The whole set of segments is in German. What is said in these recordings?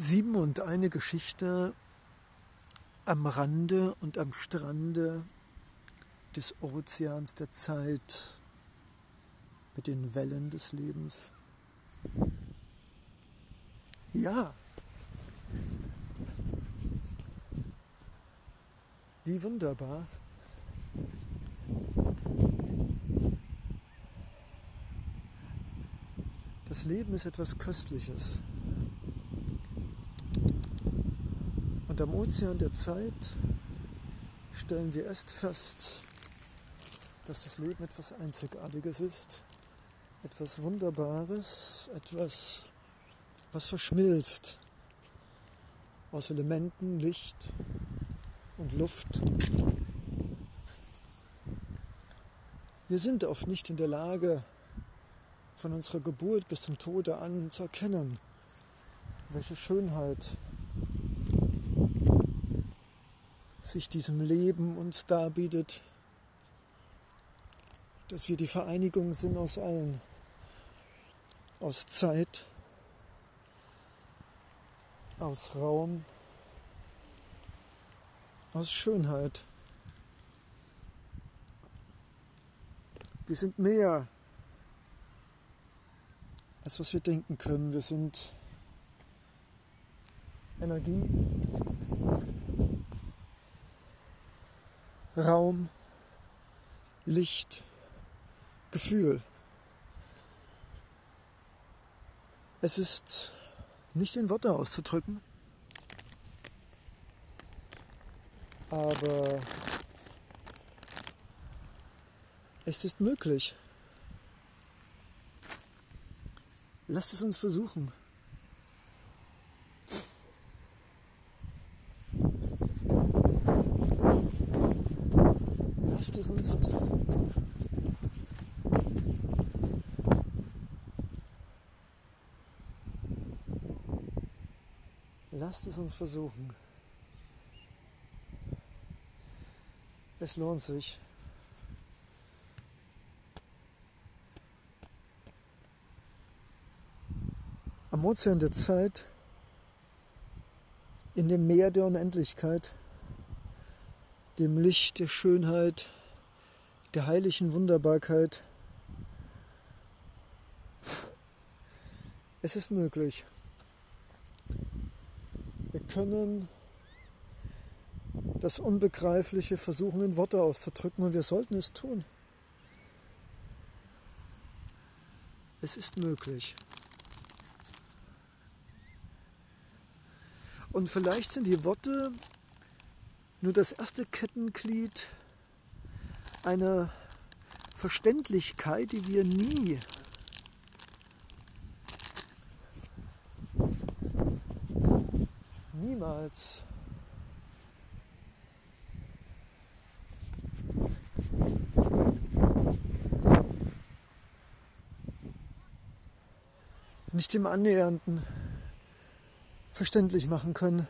Sieben und eine Geschichte am Rande und am Strande des Ozeans der Zeit mit den Wellen des Lebens. Ja, wie wunderbar. Das Leben ist etwas Köstliches. Und am Ozean der Zeit stellen wir erst fest, dass das Leben etwas Einzigartiges ist, etwas Wunderbares, etwas, was verschmilzt aus Elementen, Licht und Luft. Wir sind oft nicht in der Lage, von unserer Geburt bis zum Tode an zu erkennen, welche Schönheit sich diesem Leben uns darbietet, dass wir die Vereinigung sind aus allen, aus Zeit, aus Raum, aus Schönheit. Wir sind mehr, als was wir denken können. Wir sind Energie, Raum, Licht, Gefühl. Es ist nicht in Worte auszudrücken, aber es ist möglich. Lasst es uns versuchen. Lasst es uns versuchen. Lasst es uns versuchen. Es lohnt sich. Am Ozean der Zeit, in dem Meer der Unendlichkeit, dem Licht der Schönheit, der heiligen Wunderbarkeit. Es ist möglich. Wir können das Unbegreifliche versuchen in Worte auszudrücken und wir sollten es tun. Es ist möglich. Und vielleicht sind die Worte nur das erste Kettenglied einer Verständlichkeit, die wir nie niemals nicht im Annähernden verständlich machen können.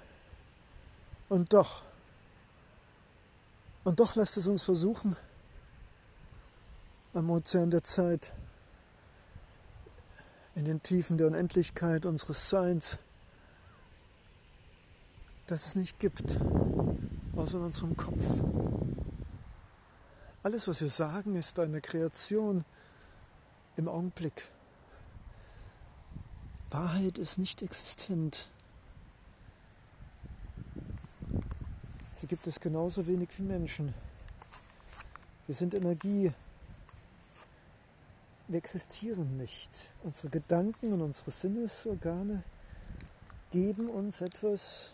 Und doch, und doch lasst es uns versuchen, am Ozean der Zeit, in den Tiefen der Unendlichkeit unseres Seins, dass es nicht gibt, außer in unserem Kopf. Alles, was wir sagen, ist eine Kreation im Augenblick. Wahrheit ist nicht existent. Sie gibt es genauso wenig wie Menschen. Wir sind Energie. Wir existieren nicht. Unsere Gedanken und unsere Sinnesorgane geben uns etwas,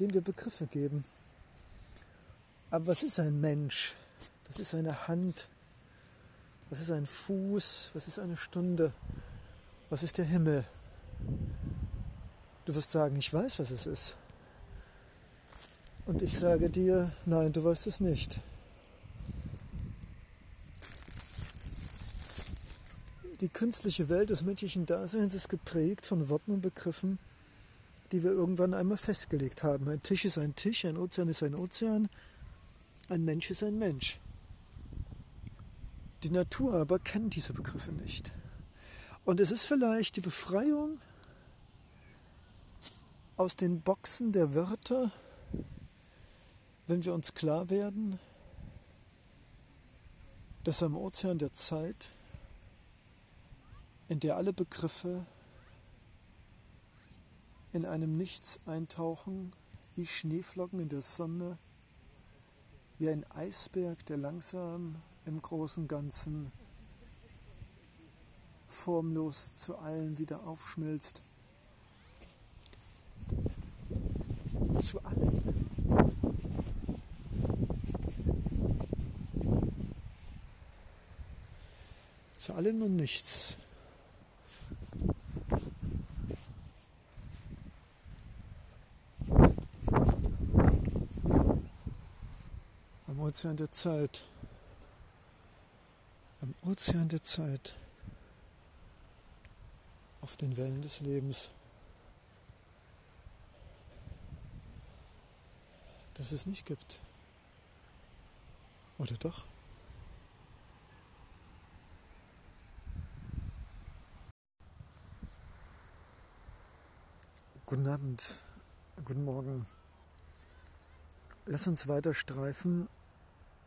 dem wir Begriffe geben. Aber was ist ein Mensch? Was ist eine Hand? Was ist ein Fuß? Was ist eine Stunde? Was ist der Himmel? Du wirst sagen, ich weiß, was es ist. Und ich sage dir, nein, du weißt es nicht. Die künstliche Welt des menschlichen Daseins ist geprägt von Worten und Begriffen, die wir irgendwann einmal festgelegt haben. Ein Tisch ist ein Tisch, ein Ozean ist ein Ozean, ein Mensch ist ein Mensch. Die Natur aber kennt diese Begriffe nicht. Und es ist vielleicht die Befreiung aus den Boxen der Wörter, wenn wir uns klar werden, dass am Ozean der Zeit, in der alle Begriffe in einem Nichts eintauchen, wie Schneeflocken in der Sonne, wie ein Eisberg, der langsam im großen Ganzen formlos zu allen wieder aufschmilzt. Zu allen. Zu allem und nichts. Ozean der Zeit. Am Ozean der Zeit auf den Wellen des Lebens. Das es nicht gibt. Oder doch? Guten Abend, guten Morgen. Lass uns weiter streifen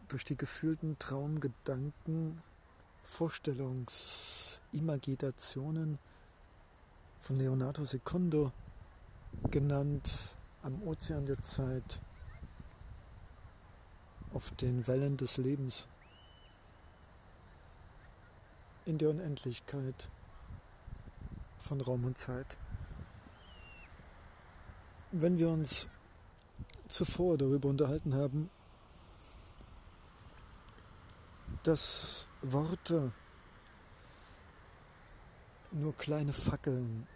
durch die gefühlten Traumgedanken, Vorstellungsimaginationen, von Leonardo Secondo genannt Am Ozean der Zeit, auf den Wellen des Lebens, in der Unendlichkeit von Raum und Zeit. Wenn wir uns zuvor darüber unterhalten haben, dass Worte nur kleine Fackeln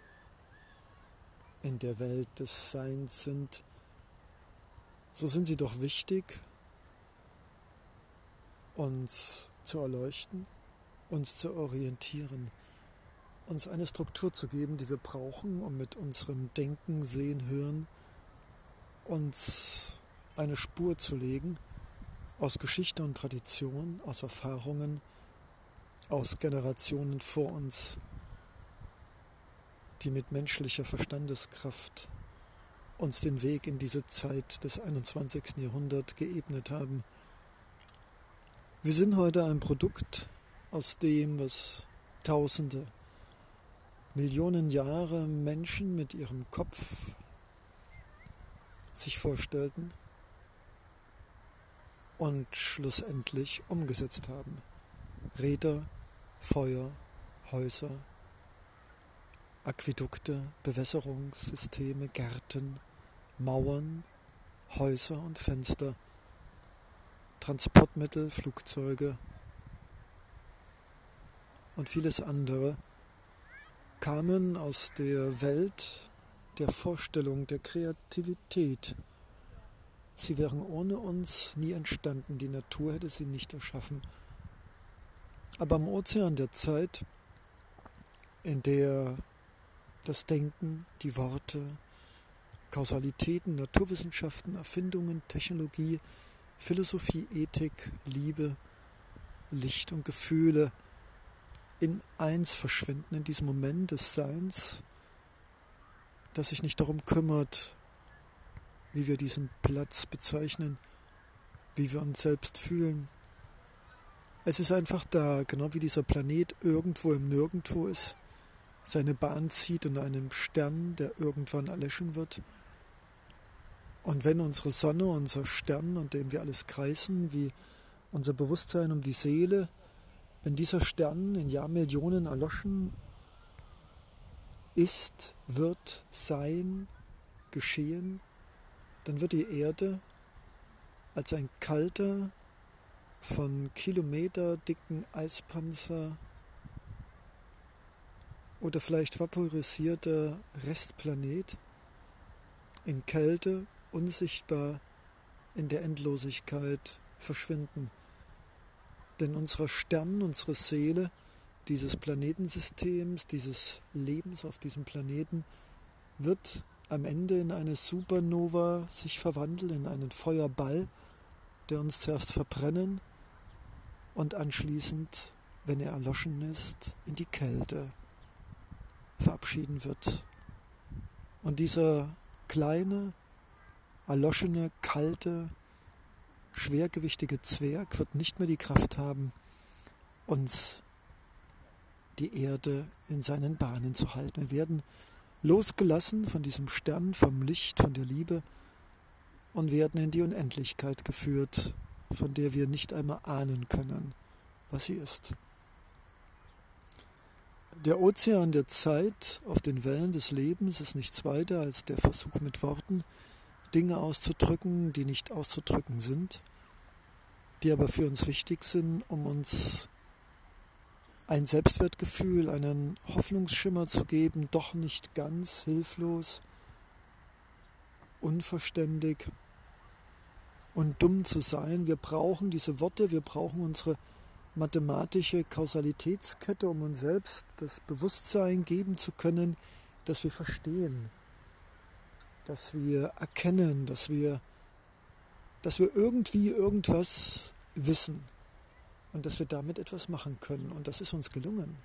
in der Welt des Seins sind, so sind sie doch wichtig, uns zu erleuchten, uns zu orientieren, uns eine Struktur zu geben, die wir brauchen, um mit unserem Denken, Sehen, Hören uns eine Spur zu legen aus Geschichte und Tradition, aus Erfahrungen, aus Generationen vor uns die mit menschlicher Verstandeskraft uns den Weg in diese Zeit des 21. Jahrhunderts geebnet haben. Wir sind heute ein Produkt aus dem, was Tausende, Millionen Jahre Menschen mit ihrem Kopf sich vorstellten und schlussendlich umgesetzt haben. Räder, Feuer, Häuser, Aquädukte, Bewässerungssysteme, Gärten, Mauern, Häuser und Fenster, Transportmittel, Flugzeuge und vieles andere kamen aus der Welt der Vorstellung, der Kreativität. Sie wären ohne uns nie entstanden, die Natur hätte sie nicht erschaffen. Aber am Ozean der Zeit, in der das Denken, die Worte, Kausalitäten, Naturwissenschaften, Erfindungen, Technologie, Philosophie, Ethik, Liebe, Licht und Gefühle in eins verschwinden, in diesem Moment des Seins, das sich nicht darum kümmert, wie wir diesen Platz bezeichnen, wie wir uns selbst fühlen. Es ist einfach da, genau wie dieser Planet irgendwo im Nirgendwo ist seine Bahn zieht in einem Stern, der irgendwann erlöschen wird. Und wenn unsere Sonne, unser Stern, und dem wir alles kreisen, wie unser Bewusstsein um die Seele, wenn dieser Stern in Jahrmillionen erloschen ist, wird sein, geschehen, dann wird die Erde als ein kalter, von Kilometer dicken Eispanzer oder vielleicht vaporisierter Restplanet in Kälte, unsichtbar in der Endlosigkeit verschwinden. Denn unser Stern, unsere Seele, dieses Planetensystems, dieses Lebens auf diesem Planeten, wird am Ende in eine Supernova sich verwandeln, in einen Feuerball, der uns zuerst verbrennen und anschließend, wenn er erloschen ist, in die Kälte verabschieden wird. Und dieser kleine, erloschene, kalte, schwergewichtige Zwerg wird nicht mehr die Kraft haben, uns die Erde in seinen Bahnen zu halten. Wir werden losgelassen von diesem Stern, vom Licht, von der Liebe und werden in die Unendlichkeit geführt, von der wir nicht einmal ahnen können, was sie ist. Der Ozean der Zeit auf den Wellen des Lebens ist nichts weiter als der Versuch mit Worten, Dinge auszudrücken, die nicht auszudrücken sind, die aber für uns wichtig sind, um uns ein Selbstwertgefühl, einen Hoffnungsschimmer zu geben, doch nicht ganz hilflos, unverständig und dumm zu sein. Wir brauchen diese Worte, wir brauchen unsere mathematische Kausalitätskette, um uns selbst das Bewusstsein geben zu können, dass wir verstehen, dass wir erkennen, dass wir, dass wir irgendwie irgendwas wissen und dass wir damit etwas machen können. Und das ist uns gelungen.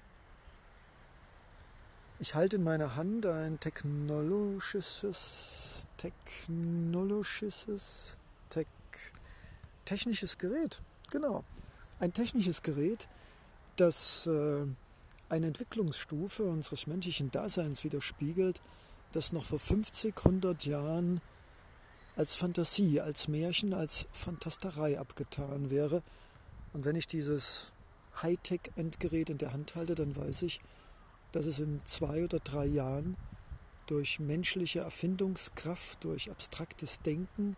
Ich halte in meiner Hand ein technologisches, technologisches, tech, technisches Gerät. Genau. Ein technisches Gerät, das äh, eine Entwicklungsstufe unseres menschlichen Daseins widerspiegelt, das noch vor 50, 100 Jahren als Fantasie, als Märchen, als Fantasterei abgetan wäre und wenn ich dieses Hightech-Endgerät in der Hand halte, dann weiß ich, dass es in zwei oder drei Jahren durch menschliche Erfindungskraft, durch abstraktes Denken,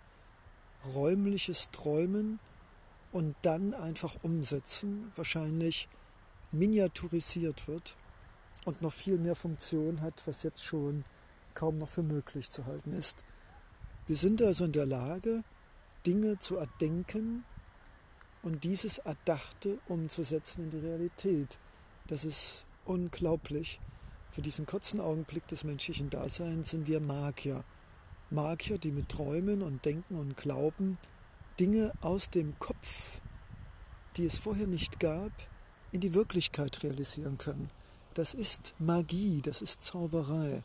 räumliches Träumen und dann einfach umsetzen, wahrscheinlich miniaturisiert wird und noch viel mehr Funktion hat, was jetzt schon kaum noch für möglich zu halten ist. Wir sind also in der Lage, Dinge zu erdenken, und dieses Erdachte umzusetzen in die Realität. Das ist unglaublich. Für diesen kurzen Augenblick des menschlichen Daseins sind wir Magier. Magier, die mit Träumen und Denken und Glauben Dinge aus dem Kopf, die es vorher nicht gab, in die Wirklichkeit realisieren können. Das ist Magie, das ist Zauberei.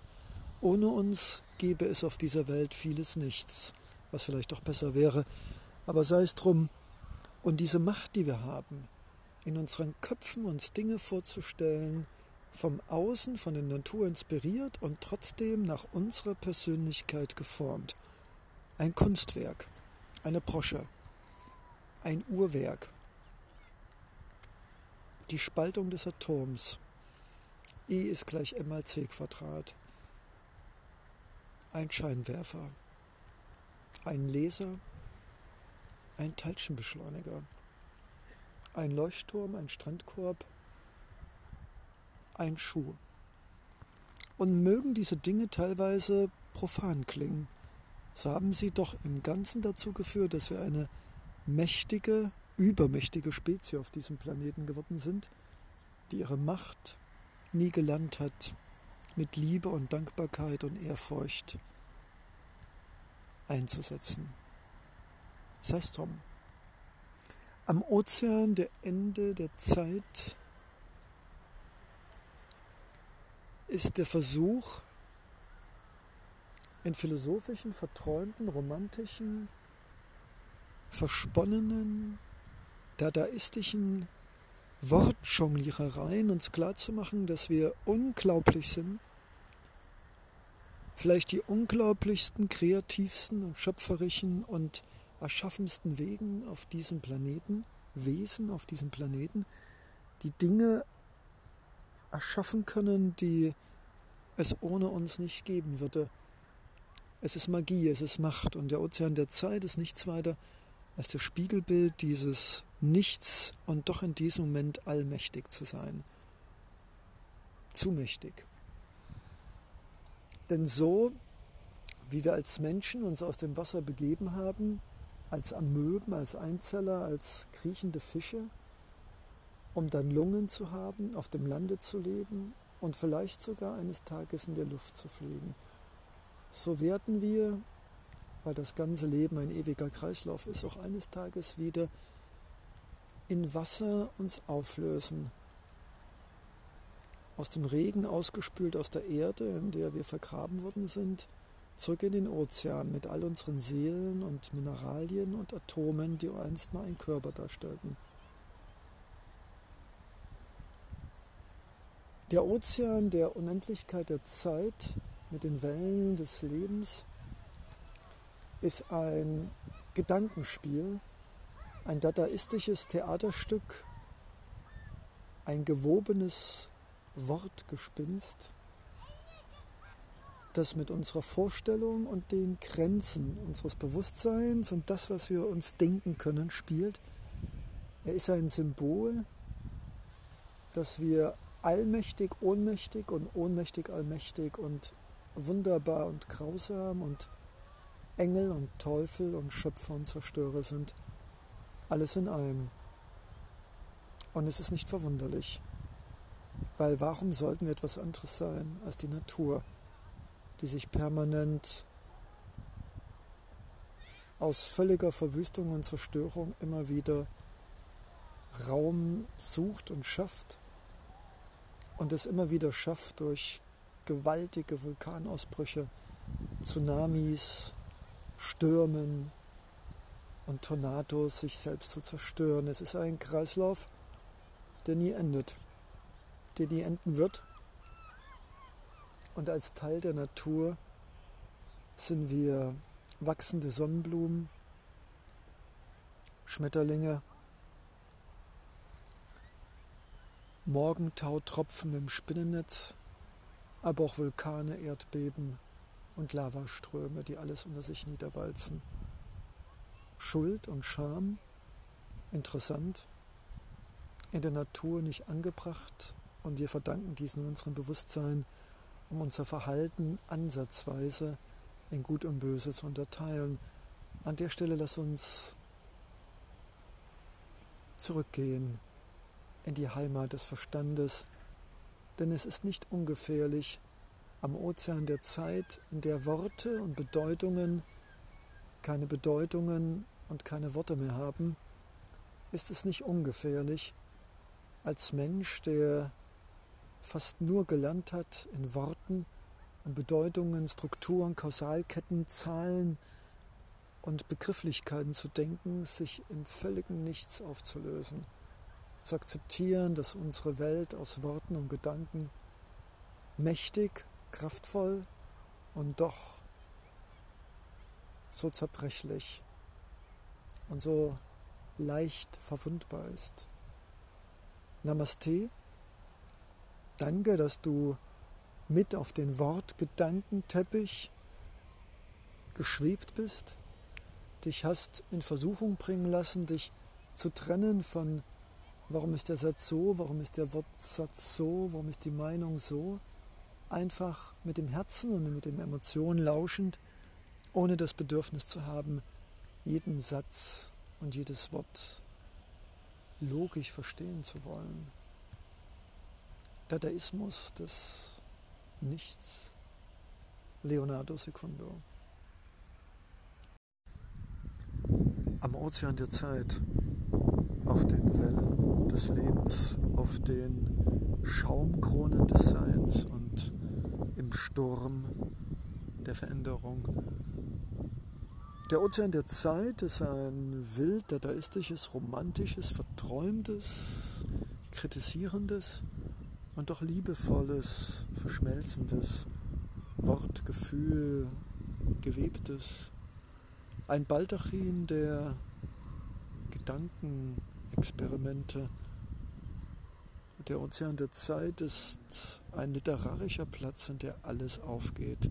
Ohne uns gäbe es auf dieser Welt vieles nichts, was vielleicht auch besser wäre. Aber sei es drum, und diese Macht, die wir haben, in unseren Köpfen uns Dinge vorzustellen, vom Außen, von der Natur inspiriert und trotzdem nach unserer Persönlichkeit geformt. Ein Kunstwerk, eine Brosche, ein Uhrwerk, die Spaltung des Atoms. E ist gleich m mal c Quadrat. Ein Scheinwerfer, ein Laser, ein Teilchenbeschleuniger, ein Leuchtturm, ein Strandkorb, ein Schuh. Und mögen diese Dinge teilweise profan klingen, so haben sie doch im Ganzen dazu geführt, dass wir eine mächtige, übermächtige Spezies auf diesem Planeten geworden sind, die ihre Macht nie gelernt hat, mit Liebe und Dankbarkeit und Ehrfurcht einzusetzen. Sei es drum. Am Ozean der Ende der Zeit ist der Versuch, in philosophischen, verträumten, romantischen, versponnenen, dadaistischen Wortjonglierereien uns klarzumachen, dass wir unglaublich sind, vielleicht die unglaublichsten, kreativsten und schöpferischen und erschaffensten Wegen auf diesem Planeten, Wesen auf diesem Planeten, die Dinge erschaffen können, die es ohne uns nicht geben würde. Es ist Magie, es ist Macht und der Ozean der Zeit ist nichts weiter als das Spiegelbild dieses Nichts und doch in diesem Moment allmächtig zu sein. Zu mächtig. Denn so, wie wir als Menschen uns aus dem Wasser begeben haben, als Amöben, als Einzeller, als kriechende Fische, um dann Lungen zu haben, auf dem Lande zu leben und vielleicht sogar eines Tages in der Luft zu fliegen. So werden wir, weil das ganze Leben ein ewiger Kreislauf ist, auch eines Tages wieder in Wasser uns auflösen, aus dem Regen ausgespült aus der Erde, in der wir vergraben worden sind, zurück in den Ozean mit all unseren Seelen und Mineralien und Atomen, die einst mal einen Körper darstellten. Der Ozean der Unendlichkeit der Zeit mit den Wellen des Lebens ist ein Gedankenspiel, ein dadaistisches Theaterstück, ein gewobenes Wortgespinst, das mit unserer Vorstellung und den Grenzen unseres Bewusstseins und das, was wir uns denken können, spielt. Er ist ein Symbol, dass wir allmächtig, ohnmächtig und ohnmächtig, allmächtig und wunderbar und grausam und Engel und Teufel und Schöpfer und Zerstörer sind. Alles in einem. Und es ist nicht verwunderlich, weil warum sollten wir etwas anderes sein als die Natur, die sich permanent aus völliger Verwüstung und Zerstörung immer wieder Raum sucht und schafft und es immer wieder schafft durch gewaltige Vulkanausbrüche, Tsunamis, Stürmen und Tornados sich selbst zu zerstören. Es ist ein Kreislauf, der nie endet, der nie enden wird. Und als Teil der Natur sind wir wachsende Sonnenblumen, Schmetterlinge, Morgentautropfen im Spinnennetz, aber auch Vulkane, Erdbeben und Lavaströme, die alles unter sich niederwalzen. Schuld und Scham, interessant, in der Natur nicht angebracht und wir verdanken diesen unserem Bewusstsein, um unser Verhalten ansatzweise in Gut und Böse zu unterteilen. An der Stelle lass uns zurückgehen in die Heimat des Verstandes, denn es ist nicht ungefährlich, am Ozean der Zeit, in der Worte und Bedeutungen keine Bedeutungen und keine Worte mehr haben, ist es nicht ungefährlich, als Mensch, der fast nur gelernt hat, in Worten und Bedeutungen, Strukturen, Kausalketten, Zahlen und Begrifflichkeiten zu denken, sich im völligen Nichts aufzulösen zu akzeptieren, dass unsere Welt aus Worten und Gedanken mächtig, kraftvoll und doch so zerbrechlich und so leicht verwundbar ist. Namaste. Danke, dass du mit auf den Wortgedankenteppich geschwebt bist, dich hast in Versuchung bringen lassen, dich zu trennen von Warum ist der Satz so? Warum ist der Wortsatz so? Warum ist die Meinung so? Einfach mit dem Herzen und mit den Emotionen lauschend, ohne das Bedürfnis zu haben, jeden Satz und jedes Wort logisch verstehen zu wollen. Dadaismus des Nichts. Leonardo Secundo. Am Ozean der Zeit, auf den Wellen des Lebens, auf den Schaumkronen des Seins und im Sturm der Veränderung. Der Ozean der Zeit ist ein wild, dadaistisches, romantisches, verträumtes, kritisierendes und doch liebevolles, verschmelzendes Wort, Gefühl, gewebtes. Ein Baldachin der Gedanken, Experimente. Der Ozean der Zeit ist ein literarischer Platz, in der alles aufgeht,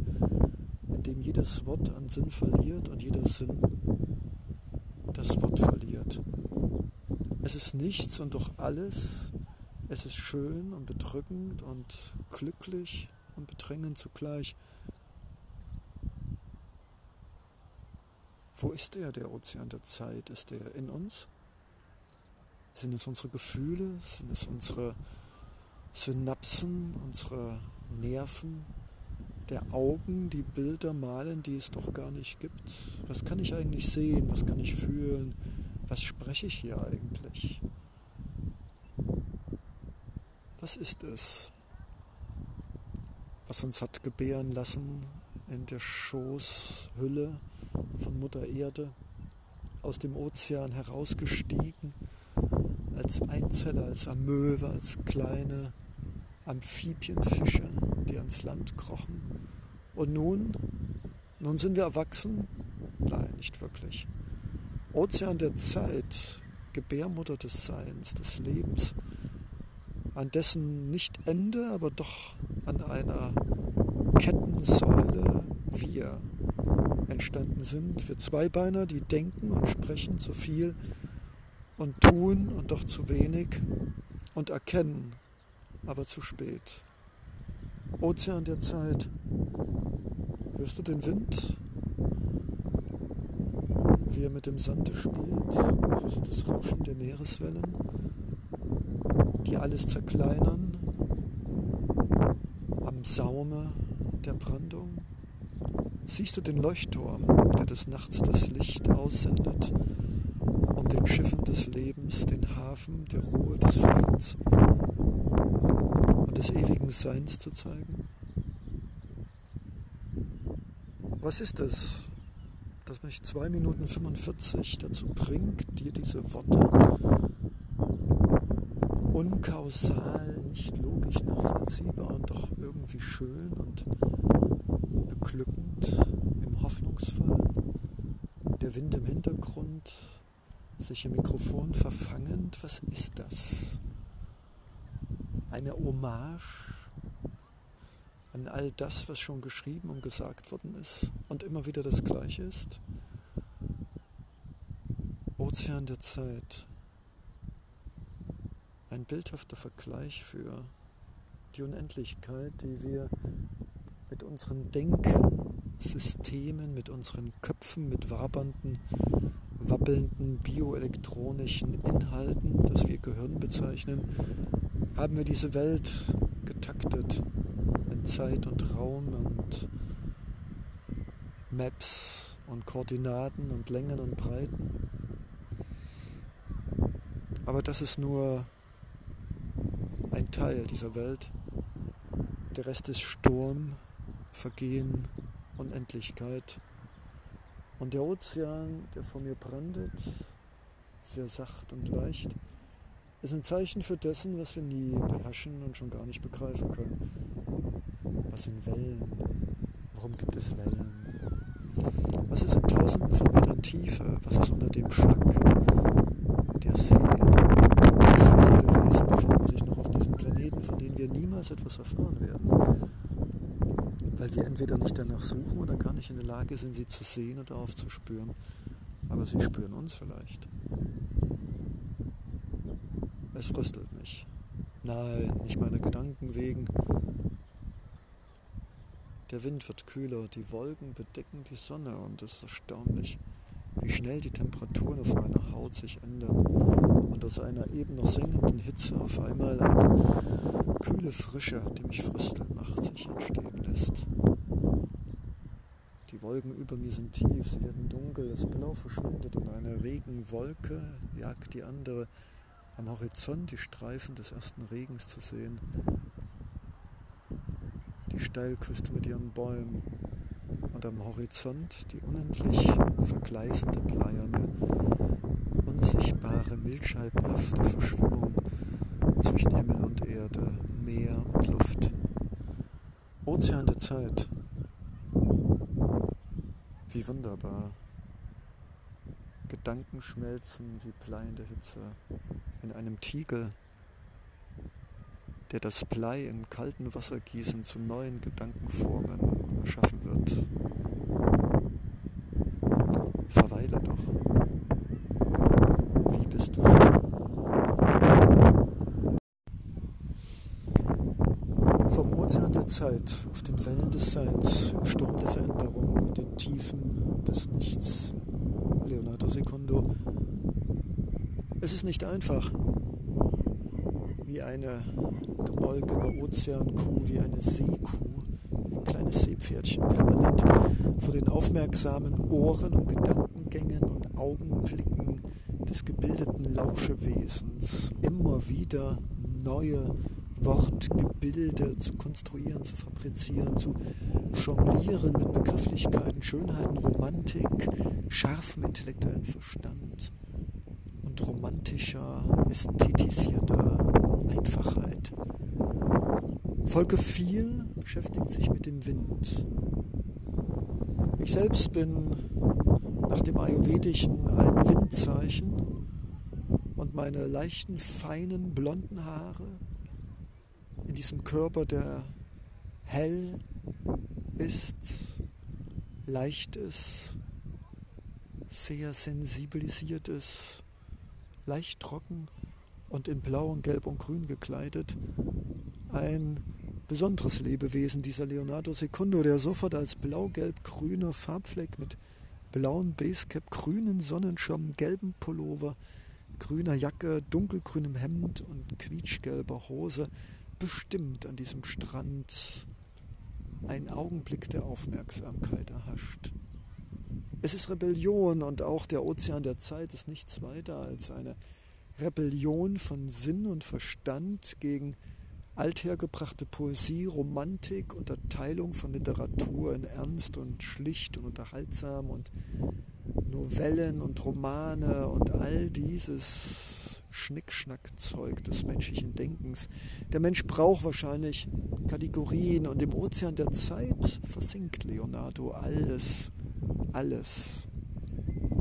in dem jedes Wort an Sinn verliert und jeder Sinn das Wort verliert. Es ist nichts und doch alles. Es ist schön und bedrückend und glücklich und bedrängend zugleich. Wo ist er, der Ozean der Zeit? Ist er in uns? Sind es unsere Gefühle? Sind es unsere Synapsen, unsere Nerven, der Augen, die Bilder malen, die es doch gar nicht gibt? Was kann ich eigentlich sehen? Was kann ich fühlen? Was spreche ich hier eigentlich? Was ist es, was uns hat gebären lassen in der Schoßhülle von Mutter Erde aus dem Ozean herausgestiegen, als Einzeller, als Amöwe, als kleine Amphibienfische, die ans Land krochen. Und nun, nun sind wir erwachsen? Nein, nicht wirklich. Ozean der Zeit, Gebärmutter des Seins, des Lebens, an dessen nicht Ende, aber doch an einer Kettensäule wir entstanden sind. Wir Zweibeiner, die denken und sprechen zu viel und tun und doch zu wenig und erkennen, aber zu spät. Ozean der Zeit. Hörst du den Wind? Wie er mit dem Sande spielt? Hörst du das Rauschen der Meereswellen, die alles zerkleinern am Saume der Brandung? Siehst du den Leuchtturm, der des Nachts das Licht aussendet, um den Schiffen des Lebens den Hafen der Ruhe des Friedens und des ewigen Seins zu zeigen? Was ist es, das mich 2 Minuten 45 dazu bringt, dir diese Worte unkausal, nicht logisch nachvollziehbar und doch irgendwie schön und beglückend im Hoffnungsfall. Der Wind im Hintergrund, sich im Mikrofon verfangend. Was ist das? Eine Hommage an all das, was schon geschrieben und gesagt worden ist und immer wieder das Gleiche ist? Ozean der Zeit. Ein bildhafter Vergleich für die Unendlichkeit, die wir mit unseren Denksystemen, mit unseren Köpfen, mit wabernden, wabbelnden bioelektronischen Inhalten, das wir Gehirn bezeichnen, haben wir diese Welt getaktet in Zeit und Raum und Maps und Koordinaten und Längen und Breiten. Aber das ist nur ein Teil dieser Welt. Der Rest ist Sturm, Vergehen, Unendlichkeit. Und der Ozean, der vor mir brandet, sehr sacht und leicht, ist ein Zeichen für dessen, was wir nie beherrschen und schon gar nicht begreifen können. Was sind Wellen? Warum gibt es Wellen? Was ist in tausenden von Metern Tiefe? Was ist unter dem Schlag der See? Was für Lebewesen befinden sich noch auf diesem Planeten, von denen wir niemals etwas erfahren werden? weil wir entweder nicht danach suchen oder gar nicht in der Lage sind, sie zu sehen oder aufzuspüren. Aber sie spüren uns vielleicht. Es fröstelt mich. Nein, nicht meine Gedanken wegen. Der Wind wird kühler, die Wolken bedecken die Sonne und es ist erstaunlich, wie schnell die Temperaturen auf meiner Haut sich ändern aus einer eben noch sinkenden Hitze auf einmal eine kühle Frische, die mich frösteln macht, sich entstehen lässt. Die Wolken über mir sind tief, sie werden dunkel, das Blau verschwindet und eine Regenwolke jagt die andere. Am Horizont die Streifen des ersten Regens zu sehen. Die Steilküste mit ihren Bäumen und am Horizont die unendlich vergleißende bleierne, unsichtbare, milchscheibhafte Verschwimmung zwischen Himmel und Erde, Meer und Luft. Ozean der Zeit. Wie wunderbar. Gedanken schmelzen wie bleiende Hitze in einem Tiegel, der das Blei im kalten Wassergießen zu neuen Gedankenformen erschaffen wird. Verweile doch. Wie bist du schön? Vom Ozean der Zeit auf den Wellen des Seins, im Sturm der Veränderung, in den Tiefen des Nichts. Leonardo Secundo. Es ist nicht einfach, wie eine gemolkene Ozeankuh, wie eine Seekuh, ein kleines Seepferdchen, permanent vor den aufmerksamen Ohren und Gedankengängen und Augenblicken des gebildeten Lauschewesens immer wieder neue Wortgebilde zu konstruieren, zu fabrizieren, zu jonglieren mit Begrifflichkeiten, Schönheiten, Romantik, scharfem intellektuellen Verstand und romantischer, ästhetisierter Einfachheit. Folge 4 beschäftigt sich mit dem Wind. Ich selbst bin nach dem Ayurvedischen ein Windzeichen und meine leichten, feinen, blonden Haare in diesem Körper, der hell ist, leicht ist, sehr sensibilisiert ist, leicht trocken und in Blau und Gelb und Grün gekleidet. Ein besonderes Lebewesen, dieser Leonardo Secundo, der sofort als blau-gelb-grüner Farbfleck mit blauem Basecap, grünen Sonnenschirm, gelben Pullover, grüner Jacke, dunkelgrünem Hemd und quietschgelber Hose bestimmt an diesem Strand einen Augenblick der Aufmerksamkeit erhascht. Es ist Rebellion und auch der Ozean der Zeit ist nichts weiter als eine Rebellion von Sinn und Verstand gegen althergebrachte Poesie, Romantik, Unterteilung von Literatur in ernst und schlicht und unterhaltsam und Novellen und Romane und all dieses Schnickschnackzeug des menschlichen Denkens. Der Mensch braucht wahrscheinlich Kategorien und im Ozean der Zeit versinkt Leonardo alles, alles.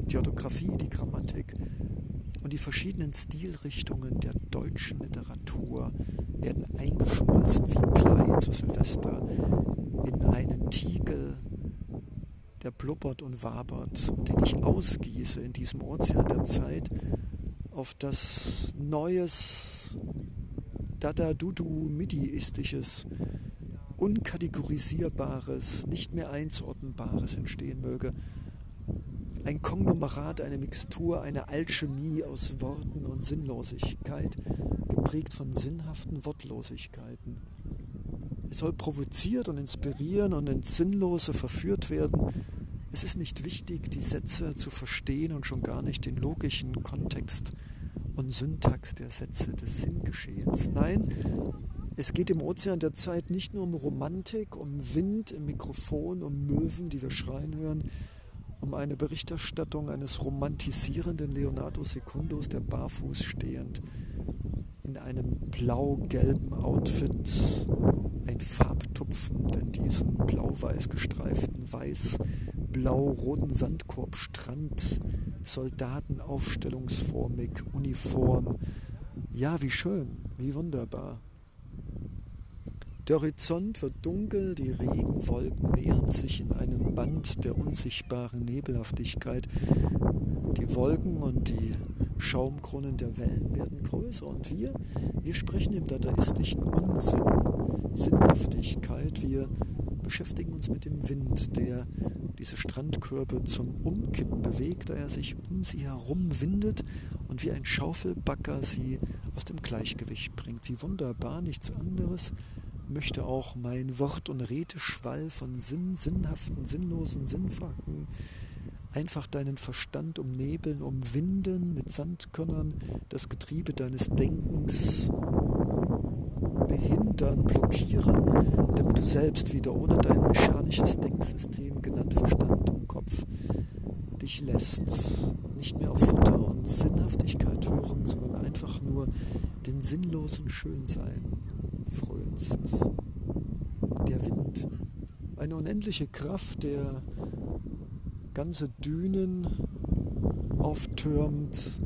Die Orthographie, die Grammatik, und die verschiedenen Stilrichtungen der deutschen Literatur werden eingeschmolzen wie Blei zu Silvester in einen Tiegel, der blubbert und wabert und den ich ausgieße in diesem Ozean der Zeit auf das Neues, Dada-Dudu-Midi-istisches, unkategorisierbares, nicht mehr einzuordnenbares entstehen möge ein Konglomerat, eine Mixtur, eine Alchemie aus Worten und Sinnlosigkeit, geprägt von sinnhaften Wortlosigkeiten. Es soll provoziert und inspirieren und ins Sinnlose verführt werden. Es ist nicht wichtig, die Sätze zu verstehen und schon gar nicht den logischen Kontext und Syntax der Sätze des Sinngeschehens. Nein, es geht im Ozean der Zeit nicht nur um Romantik, um Wind im Mikrofon, um Möwen, die wir schreien hören, um eine Berichterstattung eines romantisierenden Leonardo Secundus, der barfuß stehend in einem blau-gelben Outfit ein Farbtupfen in diesen blau-weiß gestreiften, weiß-blau-roten Sandkorbstrand, soldatenaufstellungsformig, Uniform. Ja, wie schön, wie wunderbar. Der Horizont wird dunkel, die Regenwolken nähern sich in einem Band der unsichtbaren Nebelhaftigkeit. Die Wolken und die Schaumkronen der Wellen werden größer und wir, wir sprechen im dadaistischen Unsinn, Sinnhaftigkeit. Wir beschäftigen uns mit dem Wind, der diese Strandkörbe zum Umkippen bewegt, da er sich um sie herum windet und wie ein Schaufelbacker sie aus dem Gleichgewicht bringt. Wie wunderbar, nichts anderes möchte auch mein Wort- und Redeschwall von Sinn, sinnhaften, sinnlosen Sinnfragen einfach deinen Verstand umnebeln, umwinden mit Sandkörnern, das Getriebe deines Denkens behindern, blockieren, damit du selbst wieder ohne dein mechanisches Denksystem, genannt Verstand und Kopf, dich lässt, nicht mehr auf Futter und Sinnhaftigkeit hören, sondern einfach nur den sinnlosen Schönsein frönst. Der Wind, eine unendliche Kraft, der ganze Dünen auftürmt,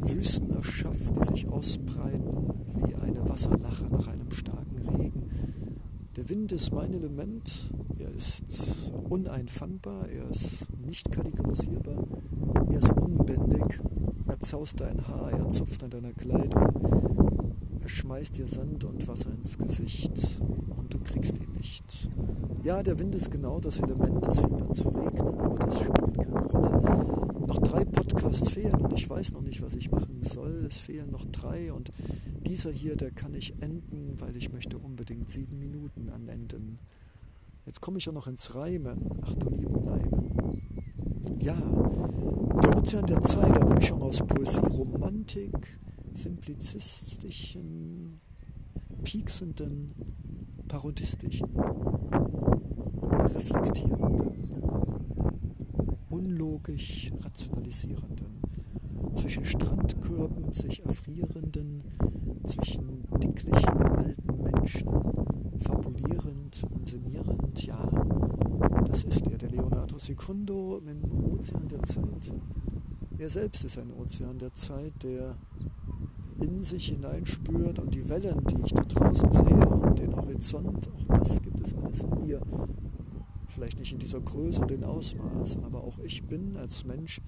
Wüsten erschafft, die sich ausbreiten wie eine Wasserlache nach einem starken Regen. Der Wind ist mein Element, er ist uneinfangbar, er ist nicht kategorisierbar, er ist unbändig, er zaust dein Haar, er zupft an deiner Kleidung, er schmeißt dir Sand und Wasser ins Gesicht und du kriegst ihn nicht. Ja, der Wind ist genau das Element, es fängt an zu regnen, aber das spielt keine Rolle. Noch drei Podcasts fehlen und ich weiß noch nicht, was ich machen soll. Es fehlen noch drei und dieser hier, der kann ich enden, weil ich möchte unbedingt sieben Minuten anenden. Jetzt komme ich ja noch ins Reimen. Ach du lieben Leimen. Ja, der Ozean der Zeit, eine Mischung aus Poesie, Romantik, simplizistischen pieksenden, parodistischen, reflektierenden, unlogisch rationalisierenden, zwischen Strandkörben sich erfrierenden, zwischen dicklichen alten Menschen fabulierend und sinnierend, ja, das ist er, der Leonardo Secundo im Ozean der Zeit. Er selbst ist ein Ozean der Zeit, der in sich hineinspürt und die Wellen, die ich da draußen sehe und den Horizont, auch das gibt es alles in mir. Vielleicht nicht in dieser Größe und dem Ausmaß, aber auch ich bin als Mensch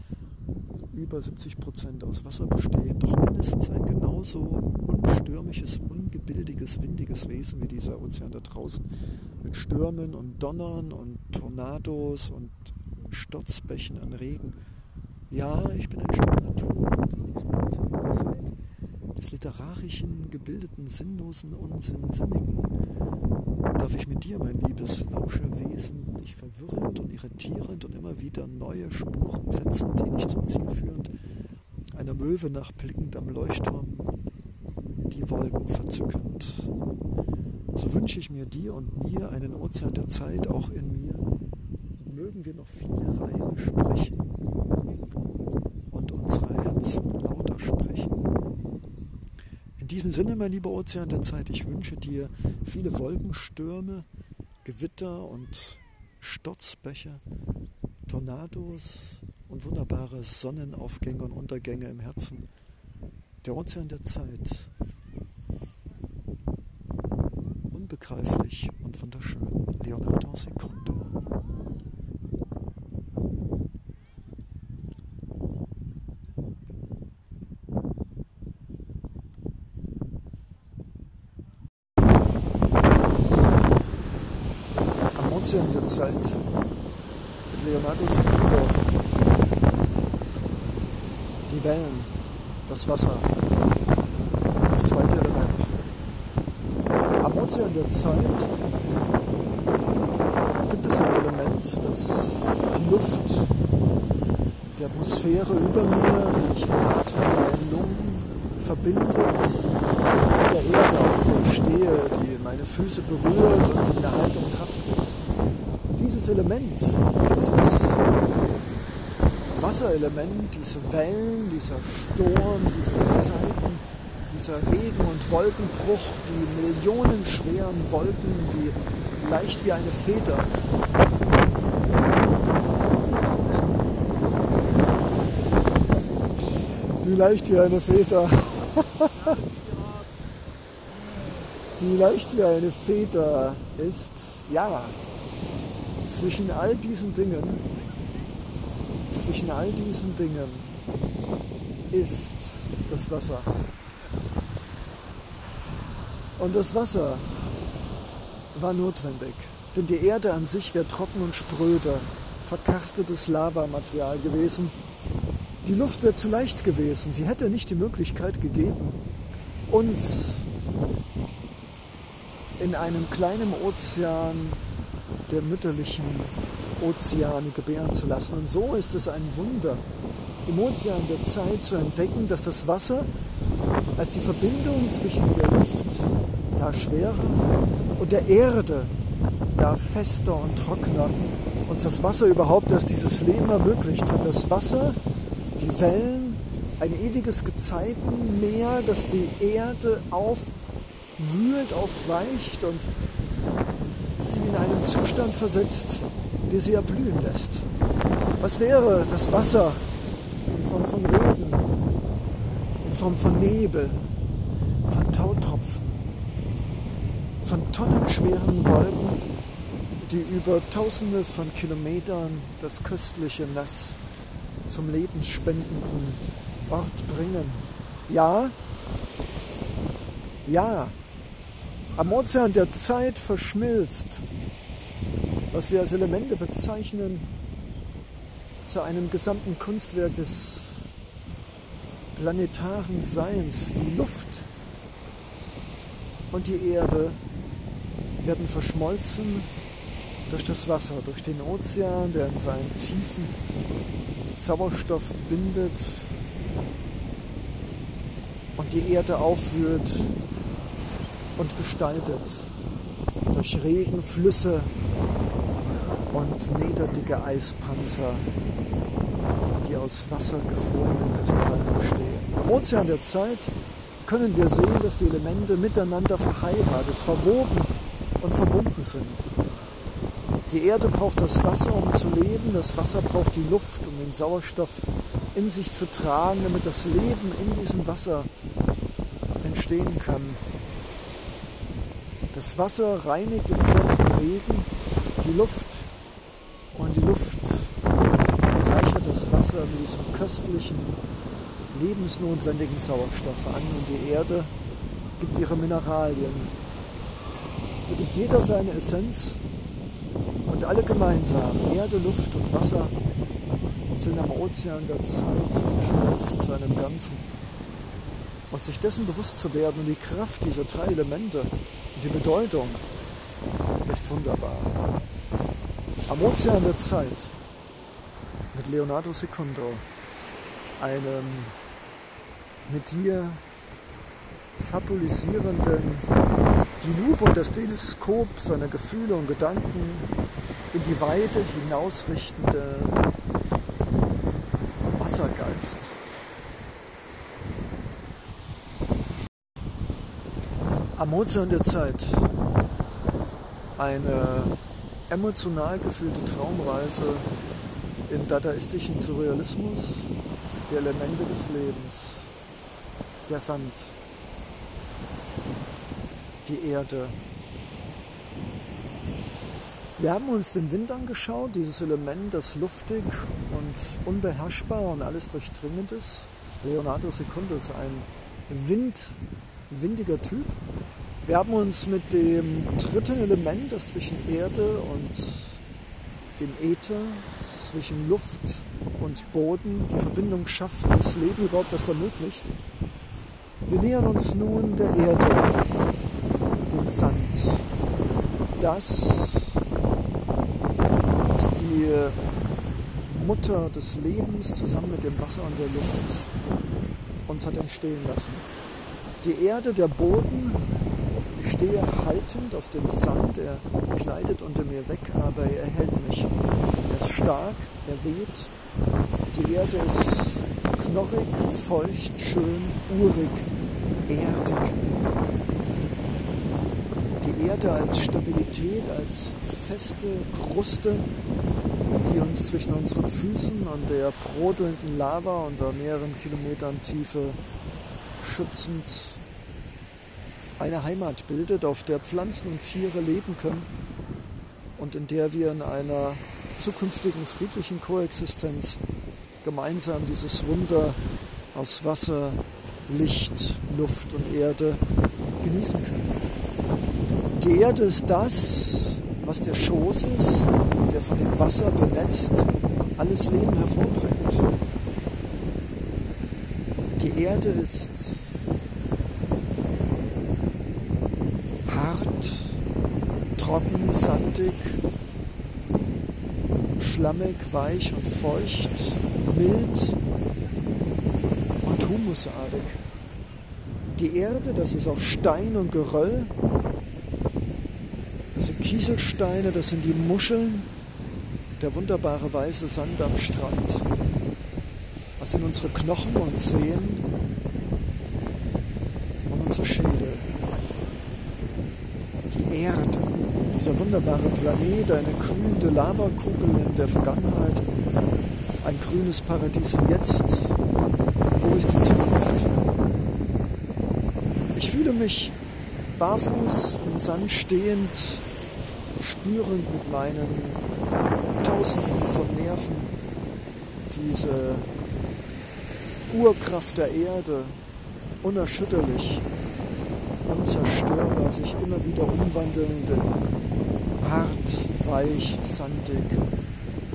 über 70 Prozent aus Wasser bestehend, doch mindestens ein genauso unstürmisches, ungebildiges, windiges Wesen wie dieser Ozean da draußen. Mit Stürmen und Donnern und Tornados und Sturzbächen an Regen. Ja, ich bin ein Stück Natur und in diesem Ozean der Zeit des literarischen, gebildeten, sinnlosen Unsinnsinnigen, darf ich mit dir, mein liebes Lauscherwesen, dich verwirrend und irritierend und immer wieder neue Spuren setzen, die nicht zum Ziel führen, einer Möwe nachblickend am Leuchtturm, die Wolken verzückend. So wünsche ich mir dir und mir einen Ozean der Zeit auch in mir. Mögen wir noch viele Reime sprechen und unsere Herzen lauter sprechen diesem Sinne, mein lieber Ozean der Zeit, ich wünsche dir viele Wolkenstürme, Gewitter und Sturzbäche, Tornados und wunderbare Sonnenaufgänge und Untergänge im Herzen. Der Ozean der Zeit. Unbegreiflich und wunderschön. Leonardo Secondo. Ozean der Zeit mit Leonardo Secundo. Die Wellen, das Wasser, das zweite Element. Am Ozean der Zeit gibt es ein Element, das die Luft, die Atmosphäre über mir, die ich atme, meinen Lungen verbindet mit der Erde, auf der ich stehe, die meine Füße berührt und die mir Halt und Kraft dieses Element, dieses Wasserelement, diese Wellen, dieser Sturm, diese Zeiten, dieser Regen- und Wolkenbruch, die millionenschweren Wolken, die leicht wie eine Feder die leicht wie eine Feder. Die leicht wie eine Feder ist, ja, zwischen all diesen Dingen, zwischen all diesen Dingen ist das Wasser. Und das Wasser war notwendig, denn die Erde an sich wäre trocken und spröde, verkarstetes Lavamaterial gewesen. Die Luft wäre zu leicht gewesen, sie hätte nicht die Möglichkeit gegeben, uns in einem kleinen Ozean der mütterlichen Ozeane gebären zu lassen. Und so ist es ein Wunder, im Ozean der Zeit zu entdecken, dass das Wasser als die Verbindung zwischen der Luft, da schwerer, und der Erde, da fester und trockener, uns das Wasser überhaupt erst dieses Leben ermöglicht hat. Das Wasser, die Wellen, ein ewiges Gezeitenmeer, das die Erde aufwühlt, aufweicht und sie in einen Zustand versetzt, der sie erblühen lässt. Was wäre das Wasser in Form von Regen, in Form von Nebel, von Tautropfen, von tonnenschweren Wolken, die über tausende von Kilometern das köstliche Nass zum lebensspendenden Ort bringen. Ja, ja, am Ozean der Zeit verschmilzt, was wir als Elemente bezeichnen, zu einem gesamten Kunstwerk des planetaren Seins. Die Luft und die Erde werden verschmolzen durch das Wasser, durch den Ozean, der in seinen Tiefen Sauerstoff bindet und die Erde aufwühlt und gestaltet durch Regen, Flüsse und meterdicke Eispanzer, die aus wassergefrorenen Kristallen bestehen. Am Ozean der Zeit können wir sehen, dass die Elemente miteinander verheiratet, verwoben und verbunden sind. Die Erde braucht das Wasser, um zu leben. Das Wasser braucht die Luft, um den Sauerstoff in sich zu tragen, damit das Leben in diesem Wasser entstehen kann. Das Wasser reinigt in Form von Regen die Luft und die Luft reichert das Wasser mit diesem köstlichen, lebensnotwendigen Sauerstoff an und die Erde gibt ihre Mineralien. So gibt jeder seine Essenz und alle gemeinsam, Erde, Luft und Wasser, sind am Ozean der Zeit verschmolzen zu einem Ganzen. Und sich dessen bewusst zu werden und die Kraft dieser drei Elemente die Bedeutung ist wunderbar. Am Ozean der Zeit mit Leonardo Secundo, einem mit dir fabulisierenden, die und das Teleskop seiner Gefühle und Gedanken in die Weite hinausrichtende Wassergeist. Am Ozean der Zeit eine emotional gefüllte Traumreise im dadaistischen Surrealismus der Elemente des Lebens, der Sand, die Erde. Wir haben uns den Wind angeschaut, dieses Element, das luftig und unbeherrschbar und alles durchdringend ist. Leonardo Secundus, ein Wind, windiger Typ. Wir haben uns mit dem dritten Element, das zwischen Erde und dem Äther, zwischen Luft und Boden die Verbindung schafft, das Leben überhaupt erst ermöglicht. Wir nähern uns nun der Erde, dem Sand. Das ist die Mutter des Lebens zusammen mit dem Wasser und der Luft uns hat entstehen lassen. Die Erde, der Boden, stehe haltend auf dem Sand, er gleitet unter mir weg, aber er hält mich. Er ist stark, er weht. Die Erde ist knorrig, feucht, schön, urig, erdig. Die Erde als Stabilität, als feste Kruste, die uns zwischen unseren Füßen und der brodelnden Lava unter mehreren Kilometern Tiefe schützend eine Heimat bildet, auf der Pflanzen und Tiere leben können und in der wir in einer zukünftigen friedlichen Koexistenz gemeinsam dieses Wunder aus Wasser, Licht, Luft und Erde genießen können. Die Erde ist das, was der Schoß ist, der von dem Wasser benetzt alles Leben hervorbringt. Die Erde ist trocken, sandig, schlammig, weich und feucht, mild und humusartig. Die Erde, das ist auch Stein und Geröll, das sind Kieselsteine, das sind die Muscheln, der wunderbare weiße Sand am Strand. Das sind unsere Knochen und Sehnen und unser Schädel. Die Erde dieser wunderbare Planet, eine glühende Lavakugel in der Vergangenheit, ein grünes Paradies im Jetzt. Wo ist die Zukunft? Ich fühle mich barfuß im Sand stehend, spürend mit meinen Tausenden von Nerven diese Urkraft der Erde, unerschütterlich, unzerstörbar, sich immer wieder umwandelnde hart, weich, sandig,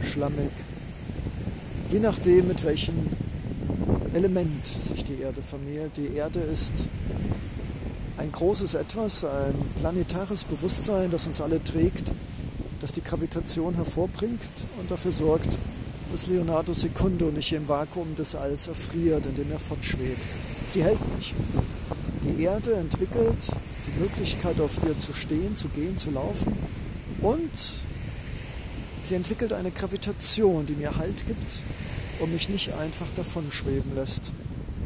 schlammig. Je nachdem, mit welchem Element sich die Erde vermehrt. Die Erde ist ein großes Etwas, ein planetares Bewusstsein, das uns alle trägt, das die Gravitation hervorbringt und dafür sorgt, dass Leonardo Secundo nicht im Vakuum des Alls erfriert, in dem er fortschwebt. Sie hält mich. Die Erde entwickelt die Möglichkeit auf ihr zu stehen, zu gehen, zu laufen und sie entwickelt eine Gravitation, die mir Halt gibt und mich nicht einfach davon schweben lässt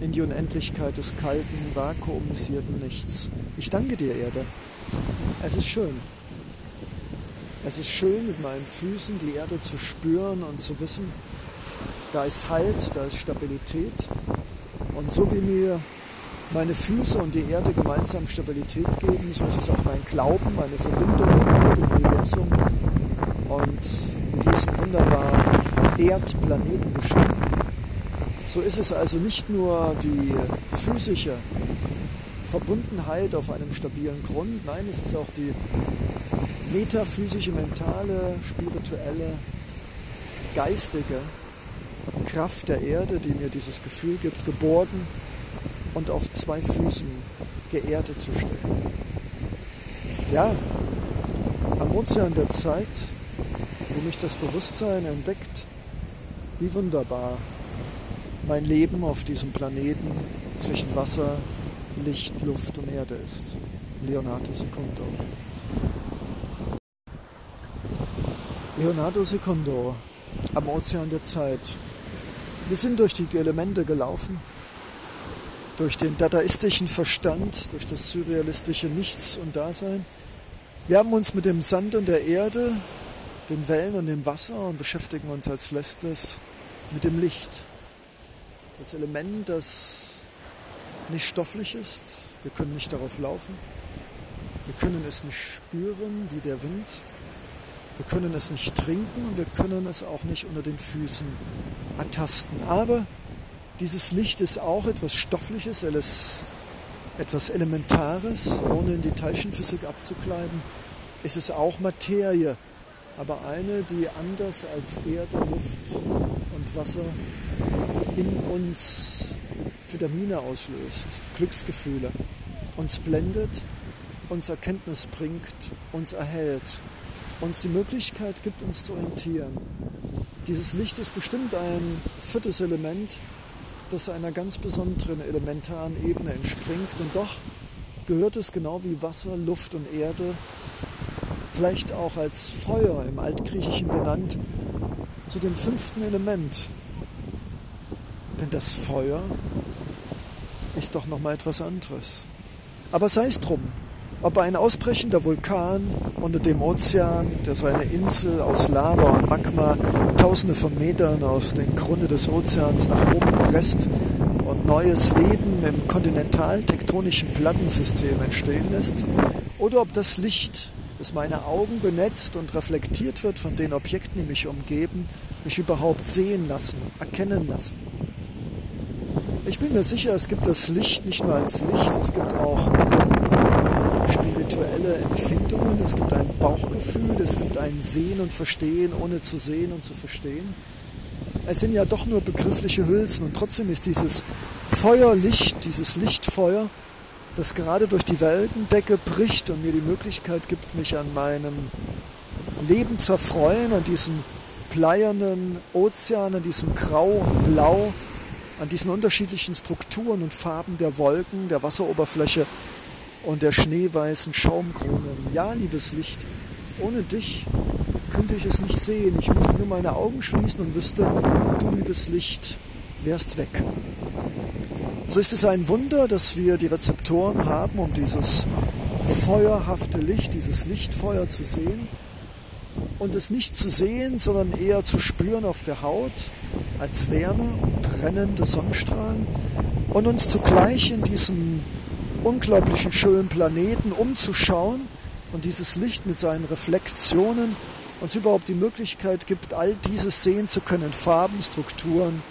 in die Unendlichkeit des kalten, vakuumisierten Nichts. Ich danke dir, Erde. Es ist schön. Es ist schön, mit meinen Füßen die Erde zu spüren und zu wissen, da ist Halt, da ist Stabilität. Und so wie mir meine Füße und die Erde gemeinsam Stabilität geben, so ist es auch mein Glauben, meine Verbindung mit dem Universum und mit diesem wunderbaren Erdplanetengeschenk. So ist es also nicht nur die physische Verbundenheit auf einem stabilen Grund, nein, es ist auch die metaphysische, mentale, spirituelle, geistige Kraft der Erde, die mir dieses Gefühl gibt, geborgen und auf zwei Füßen geerdet zu stehen. Ja, am Ozean der Zeit, wo mich das Bewusstsein entdeckt, wie wunderbar mein Leben auf diesem Planeten zwischen Wasser, Licht, Luft und Erde ist. Leonardo Secundo. Leonardo Secundo am Ozean der Zeit. Wir sind durch die Elemente gelaufen, durch den dadaistischen Verstand, durch das surrealistische Nichts und Dasein. Wir haben uns mit dem Sand und der Erde, den Wellen und dem Wasser und beschäftigen uns als letztes mit dem Licht, das Element, das nicht stofflich ist. Wir können nicht darauf laufen. Wir können es nicht spüren wie der Wind. Wir können es nicht trinken und wir können es auch nicht unter den Füßen ertasten. Aber dieses Licht ist auch etwas Stoffliches, etwas Elementares, ohne in die Teilchenphysik abzukleiden. Es ist auch Materie, aber eine, die anders als Erde, Luft und Wasser in uns Vitamine auslöst, Glücksgefühle, uns blendet, uns Erkenntnis bringt, uns erhält, uns die Möglichkeit gibt, uns zu orientieren. Dieses Licht ist bestimmt ein viertes Element, das einer ganz besonderen elementaren Ebene entspringt. Und doch gehört es genau wie Wasser, Luft und Erde, vielleicht auch als Feuer im Altgriechischen benannt, zu dem fünften Element, denn das Feuer ist doch noch mal etwas anderes. Aber sei es drum, ob ein ausbrechender Vulkan unter dem Ozean, der seine Insel aus Lava und Magma tausende von Metern aus den Grunde des Ozeans nach oben presst und neues Leben im kontinentaltektonischen Plattensystem entstehen lässt, oder ob das Licht, das meine Augen benetzt und reflektiert wird von den Objekten, die mich umgeben, mich überhaupt sehen lassen, erkennen lassen. Ich bin mir sicher, es gibt das Licht nicht nur als Licht, es gibt auch spirituelle Empfindungen, es gibt ein Bauchgefühl, es gibt ein Sehen und Verstehen, ohne zu sehen und zu verstehen. Es sind ja doch nur begriffliche Hülsen und trotzdem ist dieses Feuerlicht, dieses Lichtfeuer, das gerade durch die Weltendecke bricht und mir die Möglichkeit gibt, mich an meinem Leben zu erfreuen, an diesen bleiernen Ozean, an diesem Grau und Blau, an diesen unterschiedlichen Strukturen und Farben der Wolken, der Wasseroberfläche und der schneeweißen Schaumkrone. Ja, liebes Licht, ohne dich könnte ich es nicht sehen. Ich müsste nur meine Augen schließen und wüsste, du liebes Licht, wärst weg. So ist es ein Wunder, dass wir die Rezeptoren haben, um dieses feuerhafte Licht, dieses Lichtfeuer zu sehen und es nicht zu sehen, sondern eher zu spüren auf der Haut als Wärme und brennende Sonnenstrahlen und uns zugleich in diesem unglaublichen schönen Planeten umzuschauen und dieses Licht mit seinen Reflexionen uns überhaupt die Möglichkeit gibt, all dieses sehen zu können, Farben, Strukturen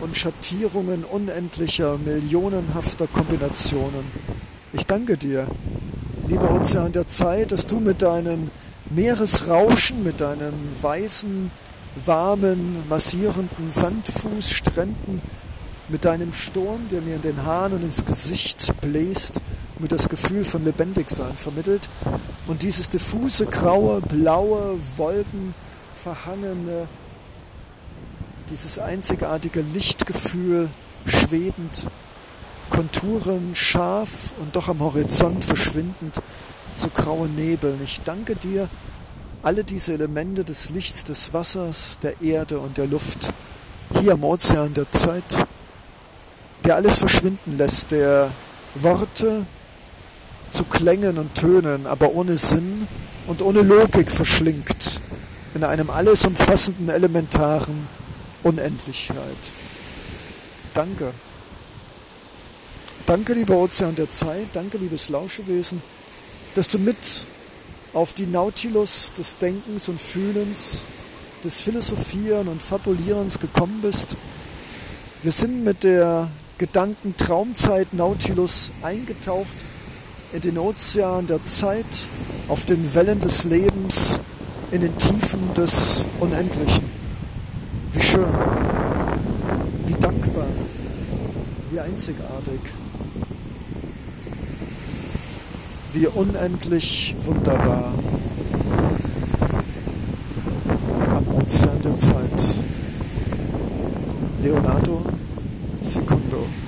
und Schattierungen unendlicher, millionenhafter Kombinationen. Ich danke dir, lieber Ozean der Zeit, dass du mit deinen Meeresrauschen, mit deinen weißen, warmen, massierenden Sandfußstränden, mit deinem Sturm, der mir in den Haaren und ins Gesicht bläst, mir das Gefühl von Lebendigsein vermittelt und dieses diffuse, graue, blaue, wolkenverhangene, dieses einzigartige Lichtgefühl schwebend Konturen scharf und doch am Horizont verschwindend zu grauen Nebeln. Ich danke dir, alle diese Elemente des Lichts, des Wassers, der Erde und der Luft, hier am Ozean der Zeit, der alles verschwinden lässt, der Worte zu Klängen und Tönen, aber ohne Sinn und ohne Logik verschlingt in einem alles umfassenden elementaren Unendlichkeit. Danke. Danke, lieber Ozean der Zeit, danke, liebes Lauschewesen, dass du mit auf die Nautilus des Denkens und Fühlens, des Philosophieren und Fabulierens gekommen bist. Wir sind mit der Gedankentraumzeit Nautilus eingetaucht in den Ozean der Zeit, auf den Wellen des Lebens, in den Tiefen des Unendlichen. Wie schön, wie dankbar, wie einzigartig, wie unendlich wunderbar am Ozean der Zeit. Leonardo Secundo.